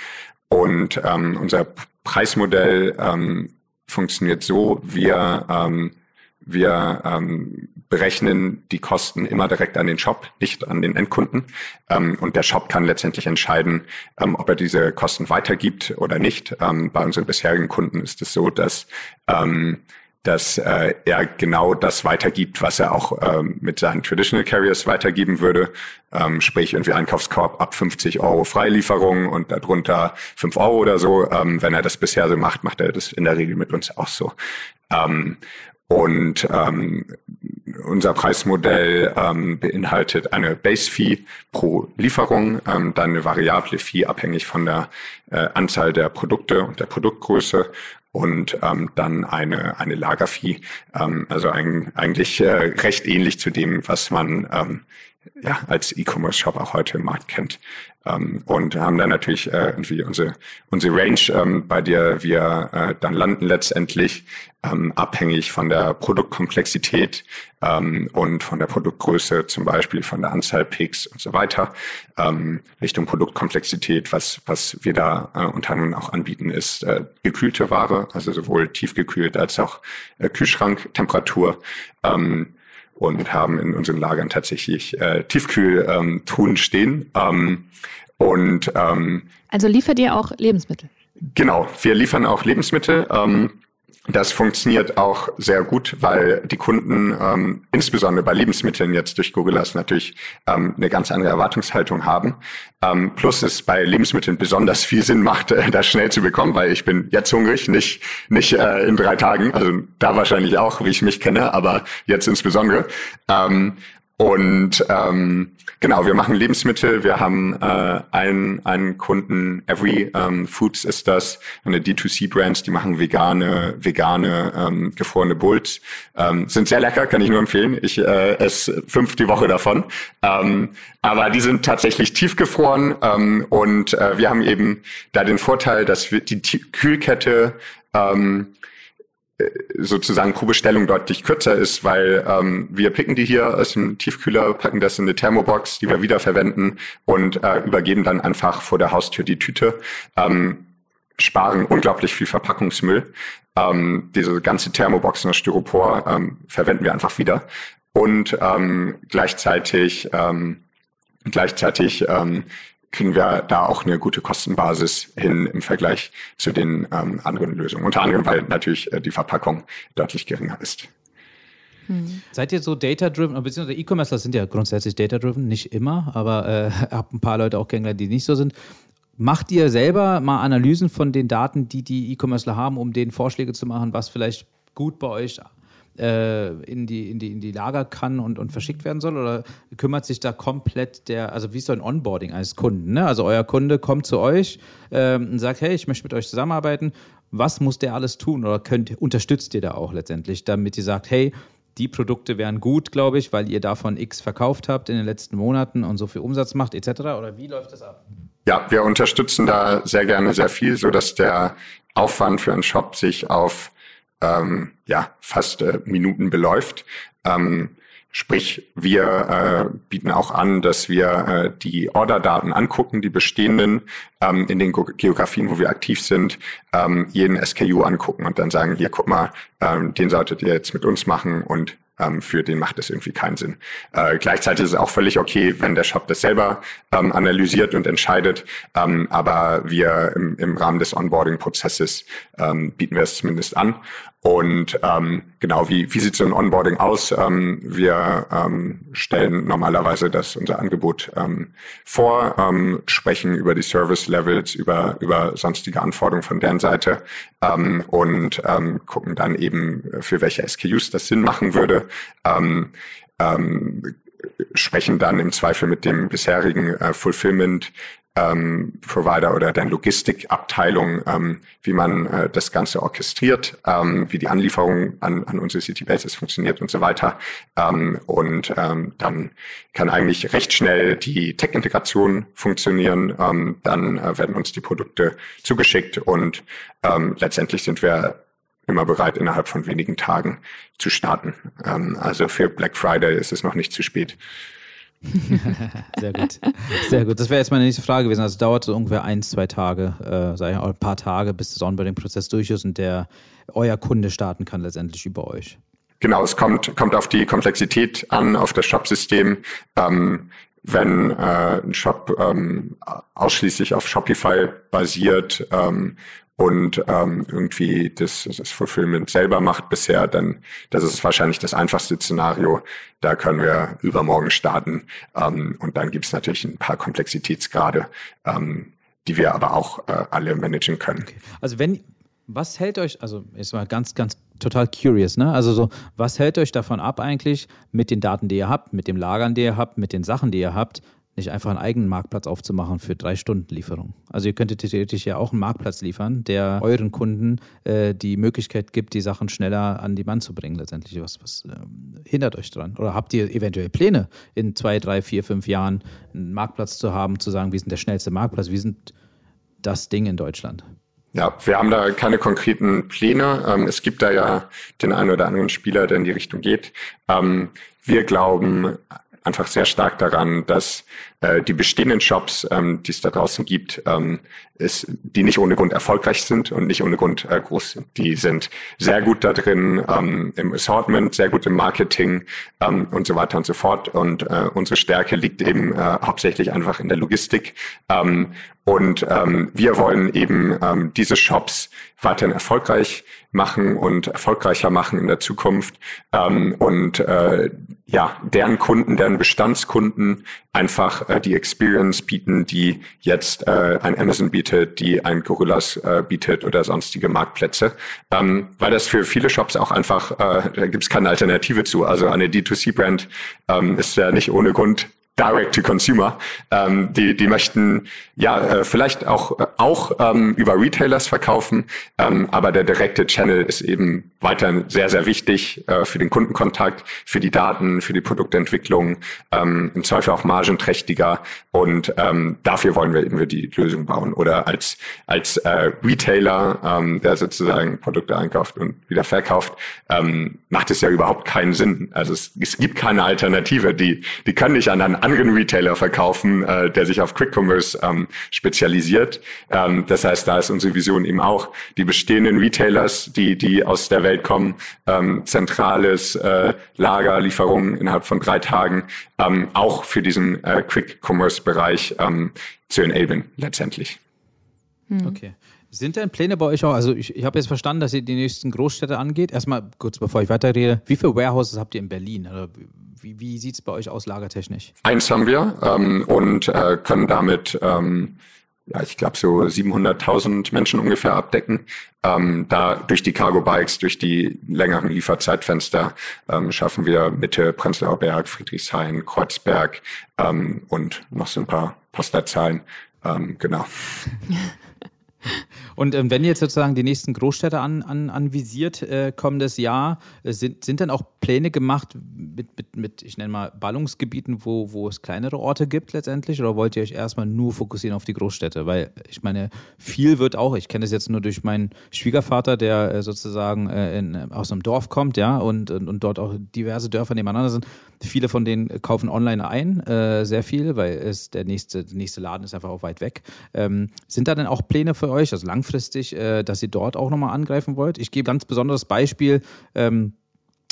Und ähm, unser Preismodell ähm, funktioniert so, wir, ähm, wir ähm, berechnen die Kosten immer direkt an den Shop, nicht an den Endkunden. Ähm, und der Shop kann letztendlich entscheiden, ähm, ob er diese Kosten weitergibt oder nicht. Ähm, bei unseren bisherigen Kunden ist es so, dass ähm, dass äh, er genau das weitergibt, was er auch ähm, mit seinen Traditional Carriers weitergeben würde. Ähm, sprich irgendwie Einkaufskorb ab 50 Euro Freilieferung und darunter 5 Euro oder so. Ähm, wenn er das bisher so macht, macht er das in der Regel mit uns auch so. Ähm, und ähm, unser Preismodell ähm, beinhaltet eine Base-Fee pro Lieferung, ähm, dann eine variable Fee abhängig von der äh, Anzahl der Produkte und der Produktgröße und ähm, dann eine, eine Lagerfee, ähm, also ein, eigentlich äh, recht ähnlich zu dem, was man ähm, ja, als E-Commerce-Shop auch heute im Markt kennt. Ähm, und haben dann natürlich äh, irgendwie unsere, unsere Range, ähm, bei der wir äh, dann landen letztendlich, ähm, abhängig von der Produktkomplexität ähm, und von der Produktgröße, zum Beispiel von der Anzahl Picks und so weiter. Ähm, Richtung Produktkomplexität, was, was wir da äh, unter anderem auch anbieten, ist äh, gekühlte Ware, also sowohl tiefgekühlt als auch äh, Kühlschranktemperatur. Ähm, und haben in unseren Lagern tatsächlich äh, Tiefkühltruhen ähm, stehen. Ähm, und ähm, also liefert ihr auch Lebensmittel? Genau, wir liefern auch Lebensmittel. Ähm, das funktioniert auch sehr gut, weil die Kunden, ähm, insbesondere bei Lebensmitteln jetzt durch Gorillas natürlich ähm, eine ganz andere Erwartungshaltung haben. Ähm, plus es bei Lebensmitteln besonders viel Sinn macht, äh, das schnell zu bekommen, weil ich bin jetzt hungrig, nicht nicht äh, in drei Tagen. Also da wahrscheinlich auch, wie ich mich kenne, aber jetzt insbesondere. Ähm, und ähm, genau, wir machen Lebensmittel. Wir haben äh, einen, einen Kunden, Every ähm, Foods ist das, eine D2C-Brands, die machen vegane, vegane ähm, gefrorene Bulls. Ähm, sind sehr lecker, kann ich nur empfehlen. Ich äh, esse fünf die Woche davon. Ähm, aber die sind tatsächlich tiefgefroren ähm, und äh, wir haben eben da den Vorteil, dass wir die Kühlkette ähm, sozusagen pro Bestellung deutlich kürzer ist, weil ähm, wir picken die hier aus dem Tiefkühler, packen das in eine Thermobox, die wir wiederverwenden und äh, übergeben dann einfach vor der Haustür die Tüte. Ähm, sparen unglaublich viel Verpackungsmüll. Ähm, diese ganze Thermoboxen aus Styropor ähm, verwenden wir einfach wieder. Und ähm, gleichzeitig ähm, gleichzeitig ähm, kriegen wir da auch eine gute Kostenbasis hin im Vergleich zu den ähm, anderen Lösungen. Unter anderem, weil natürlich äh, die Verpackung deutlich geringer ist. Hm. Seid ihr so data-driven, beziehungsweise E-Commercer sind ja grundsätzlich data-driven, nicht immer, aber äh, habe ein paar Leute auch kennengelernt, die nicht so sind. Macht ihr selber mal Analysen von den Daten, die die E-Commercer haben, um denen Vorschläge zu machen, was vielleicht gut bei euch äh, in, die, in, die, in die Lager kann und, und verschickt werden soll? Oder kümmert sich da komplett der, also wie ist so ein Onboarding eines Kunden? Ne? Also euer Kunde kommt zu euch ähm, und sagt, hey, ich möchte mit euch zusammenarbeiten. Was muss der alles tun? Oder könnt, unterstützt ihr da auch letztendlich, damit ihr sagt, hey, die Produkte wären gut, glaube ich, weil ihr davon X verkauft habt in den letzten Monaten und so viel Umsatz macht, etc. Oder wie läuft das ab? Ja, wir unterstützen da sehr gerne sehr viel, sodass der Aufwand für einen Shop sich auf ähm, ja, fast äh, Minuten beläuft. Ähm, Sprich, wir äh, bieten auch an, dass wir äh, die Orderdaten angucken, die bestehenden ähm, in den Geografien, wo wir aktiv sind, ähm, jeden SKU angucken und dann sagen, hier, guck mal, ähm, den solltet ihr jetzt mit uns machen und ähm, für den macht das irgendwie keinen Sinn. Äh, gleichzeitig ist es auch völlig okay, wenn der Shop das selber ähm, analysiert und entscheidet, ähm, aber wir im, im Rahmen des Onboarding-Prozesses ähm, bieten wir es zumindest an. Und ähm, genau, wie, wie sieht so ein Onboarding aus? Ähm, wir ähm, stellen normalerweise das unser Angebot ähm, vor, ähm, sprechen über die Service Levels, über, über sonstige Anforderungen von deren Seite ähm, und ähm, gucken dann eben, für welche SKUs das Sinn machen würde. Ähm, ähm, sprechen dann im Zweifel mit dem bisherigen äh, Fulfillment ähm, Provider oder der Logistikabteilung, ähm, wie man äh, das Ganze orchestriert, ähm, wie die Anlieferung an, an unsere City Bases funktioniert und so weiter. Ähm, und ähm, dann kann eigentlich recht schnell die Tech-Integration funktionieren. Ähm, dann äh, werden uns die Produkte zugeschickt und ähm, letztendlich sind wir immer bereit, innerhalb von wenigen Tagen zu starten. Ähm, also für Black Friday ist es noch nicht zu spät. Sehr gut. Sehr gut. Das wäre jetzt meine nächste Frage gewesen. Also dauert so ungefähr ein, zwei Tage, äh, sag ich, ein paar Tage, bis das Onboarding-Prozess durch ist und der euer Kunde starten kann letztendlich über euch. Genau, es kommt, kommt auf die Komplexität an, auf das Shop-System. Ähm, wenn äh, ein Shop ähm, ausschließlich auf Shopify basiert ähm, und ähm, irgendwie das, das Fulfillment selber macht bisher, dann das ist wahrscheinlich das einfachste Szenario. Da können wir übermorgen starten. Ähm, und dann gibt es natürlich ein paar Komplexitätsgrade, ähm, die wir aber auch äh, alle managen können. Okay. Also wenn, was hält euch, also ist mal ganz, ganz total curious, ne? Also so, was hält euch davon ab eigentlich mit den Daten, die ihr habt, mit dem Lagern, die ihr habt, mit den Sachen, die ihr habt, nicht einfach einen eigenen Marktplatz aufzumachen für drei Stunden Lieferung. Also ihr könntet theoretisch ja auch einen Marktplatz liefern, der euren Kunden äh, die Möglichkeit gibt, die Sachen schneller an die Mann zu bringen. Letztendlich, was, was ähm, hindert euch dran? Oder habt ihr eventuell Pläne, in zwei, drei, vier, fünf Jahren einen Marktplatz zu haben, zu sagen, wir sind der schnellste Marktplatz, wir sind das Ding in Deutschland? Ja, wir haben da keine konkreten Pläne. Ähm, es gibt da ja den einen oder anderen Spieler, der in die Richtung geht. Ähm, wir glauben einfach sehr stark daran, dass äh, die bestehenden Shops, ähm, die es da draußen gibt, ähm, ist, die nicht ohne Grund erfolgreich sind und nicht ohne Grund äh, groß sind. Die sind sehr gut da drin ähm, im Assortment, sehr gut im Marketing ähm, und so weiter und so fort. Und äh, unsere Stärke liegt eben äh, hauptsächlich einfach in der Logistik. Ähm, und ähm, wir wollen eben ähm, diese Shops weiterhin erfolgreich machen und erfolgreicher machen in der Zukunft ähm, und äh, ja, deren Kunden, deren Bestandskunden einfach äh, die Experience bieten, die jetzt äh, ein Amazon bietet, die ein Gorillas äh, bietet oder sonstige Marktplätze, ähm, weil das für viele Shops auch einfach, äh, da gibt es keine Alternative zu. Also eine D2C-Brand ähm, ist ja nicht ohne Grund Direct to Consumer. Ähm, die, die möchten ja äh, vielleicht auch, auch ähm, über Retailers verkaufen, ähm, aber der direkte Channel ist eben weiterhin sehr, sehr wichtig äh, für den Kundenkontakt, für die Daten, für die Produktentwicklung, ähm, im Zweifel auch margenträchtiger und ähm, dafür wollen wir eben die Lösung bauen. Oder als, als äh, Retailer, ähm, der sozusagen Produkte einkauft und wieder verkauft, ähm, macht es ja überhaupt keinen Sinn. Also es, es gibt keine Alternative. Die, die können nicht an einen anderen Retailer verkaufen, äh, der sich auf Quick Commerce ähm, spezialisiert. Ähm, das heißt, da ist unsere Vision eben auch, die bestehenden Retailers, die, die aus der Welt kommen, ähm, zentrales äh, Lager, Lieferungen innerhalb von drei Tagen, ähm, auch für diesen äh, Quick Commerce Bereich ähm, zu enablen, letztendlich. Hm. Okay. Sind denn Pläne bei euch auch? Also ich, ich habe jetzt verstanden, dass ihr die nächsten Großstädte angeht. Erstmal kurz bevor ich weiterrede, wie viele Warehouses habt ihr in Berlin? Oder wie, wie sieht es bei euch aus lagertechnisch? Eins haben wir ähm, und äh, können damit, ähm, ja, ich glaube, so 700.000 Menschen ungefähr abdecken. Ähm, da durch die Cargo Bikes, durch die längeren Lieferzeitfenster ähm, schaffen wir Mitte, Prenzlauer Berg, Friedrichshain, Kreuzberg ähm, und noch so ein paar Postleitzahlen. Ähm, genau. Und ähm, wenn jetzt sozusagen die nächsten Großstädte an, an, anvisiert äh, kommendes Jahr, äh, sind, sind dann auch Pläne gemacht mit, mit, mit ich nenne mal, Ballungsgebieten, wo, wo es kleinere Orte gibt letztendlich? Oder wollt ihr euch erstmal nur fokussieren auf die Großstädte? Weil ich meine, viel wird auch, ich kenne das jetzt nur durch meinen Schwiegervater, der äh, sozusagen äh, in, aus einem Dorf kommt, ja, und, und, und dort auch diverse Dörfer nebeneinander sind. Viele von denen kaufen online ein, äh, sehr viel, weil es der nächste, der nächste Laden ist einfach auch weit weg. Ähm, sind da denn auch Pläne für euch, also langfristig, äh, dass ihr dort auch nochmal angreifen wollt? Ich gebe ganz besonderes Beispiel. Ähm,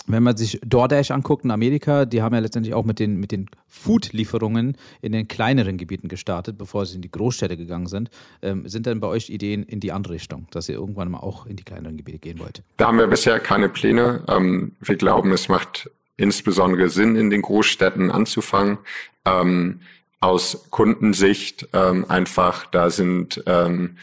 wenn man sich DoorDash anguckt in Amerika, die haben ja letztendlich auch mit den, mit den Food-Lieferungen in den kleineren Gebieten gestartet, bevor sie in die Großstädte gegangen sind. Ähm, sind denn bei euch Ideen in die andere Richtung, dass ihr irgendwann mal auch in die kleineren Gebiete gehen wollt? Da haben wir bisher keine Pläne. Ähm, wir glauben, es macht insbesondere Sinn, in den Großstädten anzufangen. Ähm, aus Kundensicht ähm, einfach, da sind ähm,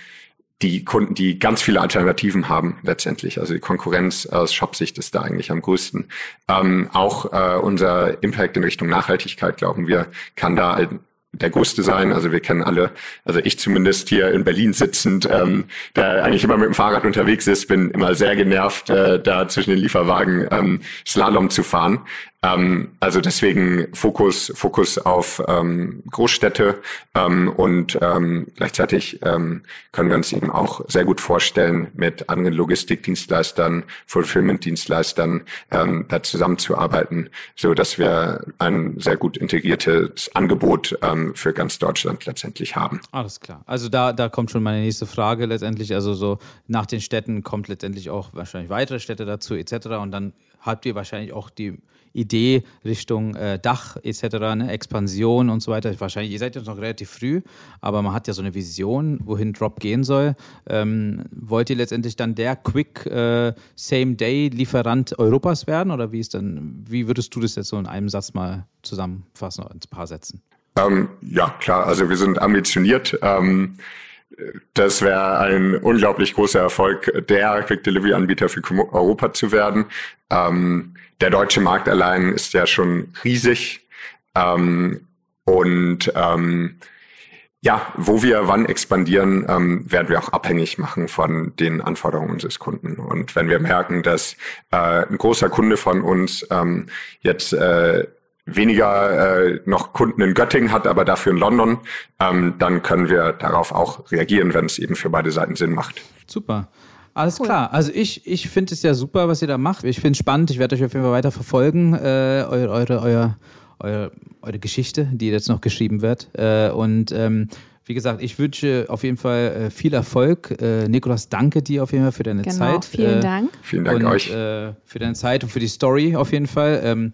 die Kunden, die ganz viele Alternativen haben letztendlich. Also die Konkurrenz aus Shopsicht ist da eigentlich am größten. Ähm, auch äh, unser Impact in Richtung Nachhaltigkeit, glauben wir, kann da der größte sein. Also wir kennen alle, also ich zumindest hier in Berlin sitzend, ähm, der eigentlich immer mit dem Fahrrad unterwegs ist, bin immer sehr genervt, äh, da zwischen den Lieferwagen ähm, Slalom zu fahren. Ähm, also deswegen Fokus, Fokus auf ähm, Großstädte ähm, und ähm, gleichzeitig ähm, können wir uns eben auch sehr gut vorstellen, mit anderen Logistikdienstleistern, Fulfillment-Dienstleistern ähm, da zusammenzuarbeiten, so dass wir ein sehr gut integriertes Angebot ähm, für ganz Deutschland letztendlich haben. Alles klar. Also da, da kommt schon meine nächste Frage letztendlich. Also so nach den Städten kommt letztendlich auch wahrscheinlich weitere Städte dazu etc. Und dann habt ihr wahrscheinlich auch die Idee Richtung äh, Dach etc., ne? Expansion und so weiter. Wahrscheinlich, ihr seid jetzt noch relativ früh, aber man hat ja so eine Vision, wohin Drop gehen soll. Ähm, wollt ihr letztendlich dann der Quick äh, Same-Day-Lieferant Europas werden oder wie ist dann, wie würdest du das jetzt so in einem Satz mal zusammenfassen oder in ein paar Sätzen? Ähm, ja, klar, also wir sind ambitioniert. Ähm, das wäre ein unglaublich großer Erfolg, der Quick Delivery Anbieter für Europa zu werden. Ähm, der deutsche Markt allein ist ja schon riesig. Ähm, und ähm, ja, wo wir wann expandieren, ähm, werden wir auch abhängig machen von den Anforderungen unseres Kunden. Und wenn wir merken, dass äh, ein großer Kunde von uns ähm, jetzt äh, weniger äh, noch Kunden in Göttingen hat, aber dafür in London, ähm, dann können wir darauf auch reagieren, wenn es eben für beide Seiten Sinn macht. Super. Alles cool. klar. Also ich, ich finde es ja super, was ihr da macht. Ich finde es spannend. Ich werde euch auf jeden Fall weiter verfolgen, äh, eure, eure, eure, eure, eure Geschichte, die jetzt noch geschrieben wird. Äh, und ähm, wie gesagt, ich wünsche auf jeden Fall äh, viel Erfolg. Äh, Nikolas, danke dir auf jeden Fall für deine genau, Zeit. Vielen äh, Dank. Vielen Dank und, euch. Äh, für deine Zeit und für die Story auf jeden Fall. Ähm,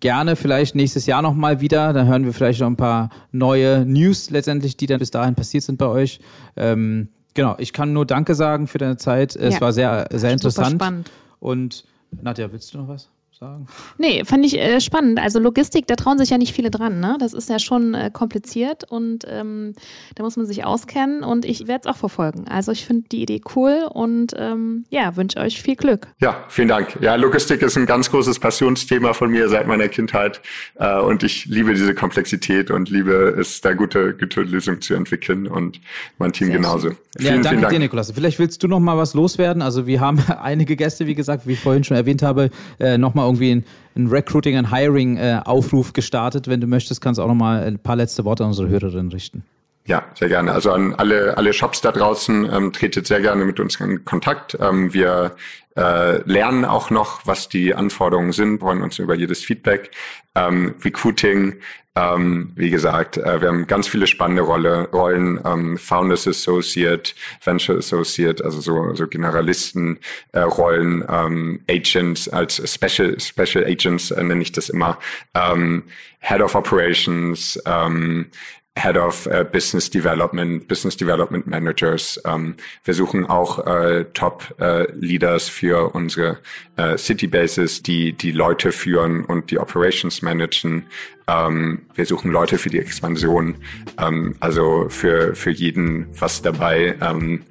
gerne vielleicht nächstes Jahr nochmal wieder. Dann hören wir vielleicht noch ein paar neue News letztendlich, die dann bis dahin passiert sind bei euch. Ähm, Genau, ich kann nur Danke sagen für deine Zeit. Es Ja. war sehr, sehr Super interessant. spannend. Und Nadja, willst du noch was sagen? Nee, fand ich äh, spannend. Also Logistik, da trauen sich ja nicht viele dran. Ne? Das ist ja schon äh, kompliziert und ähm, da muss man sich auskennen und ich werde es auch verfolgen. Also ich finde die Idee cool und ähm, ja, wünsche euch viel Glück. Ja, vielen Dank. Ja, Logistik ist ein ganz großes Passionsthema von mir seit meiner Kindheit äh, und ich liebe diese Komplexität und liebe es, da gute, gute Lösungen zu entwickeln und mein Team Sehr genauso. Ja, Vielen, danke vielen dir, Dank. Nikolas. Vielleicht willst du noch mal was loswerden. Also wir haben einige Gäste, wie gesagt, wie ich vorhin schon erwähnt habe, äh, noch mal irgendwie ein, ein Recruiting, ein Hiring-Aufruf gestartet. Wenn du möchtest, kannst du auch noch mal ein paar letzte Worte an unsere Hörerinnen richten. Ja, sehr gerne. Also an alle, alle Shops da draußen, ähm, tretet sehr gerne mit uns in Kontakt. Ähm, wir äh, lernen auch noch, was die Anforderungen sind, freuen uns über jedes Feedback. Ähm, Recruiting, ähm, wie gesagt, äh, wir haben ganz viele spannende Rolle, Rollen, ähm, Founders Associate, Venture Associate, also so, so Generalisten äh, Rollen, ähm, Agents als Special Special Agents äh, nenne ich das immer, ähm, Head of Operations, ähm, Head of äh, Business Development, Business Development Managers. Ähm, wir suchen auch äh, Top äh, Leaders für unsere äh, City Bases, die die Leute führen und die Operations managen. Ähm, wir suchen Leute für die Expansion. Ähm, also für für jeden was dabei, ähm,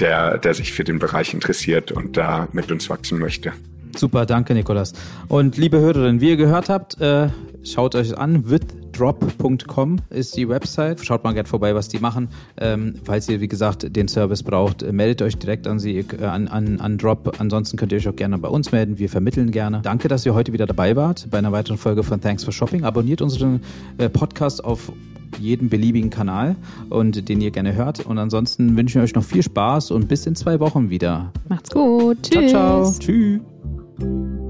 der der sich für den Bereich interessiert und da mit uns wachsen möchte. Super, danke, Nikolas. Und liebe Hörerinnen, wie ihr gehört habt, äh, schaut euch an, withdrop.com ist die Website. Schaut mal gerne vorbei, was die machen. Ähm, falls ihr, wie gesagt, den Service braucht, äh, meldet euch direkt an sie, äh, an, an, an Drop. Ansonsten könnt ihr euch auch gerne bei uns melden. Wir vermitteln gerne. Danke, dass ihr heute wieder dabei wart bei einer weiteren Folge von Thanks for Shopping. Abonniert unseren äh, Podcast auf jeden beliebigen Kanal und den ihr gerne hört. Und ansonsten wünschen wir euch noch viel Spaß und bis in zwei Wochen wieder. Macht's gut. Ciao, Tschüss. ciao. Tschüss.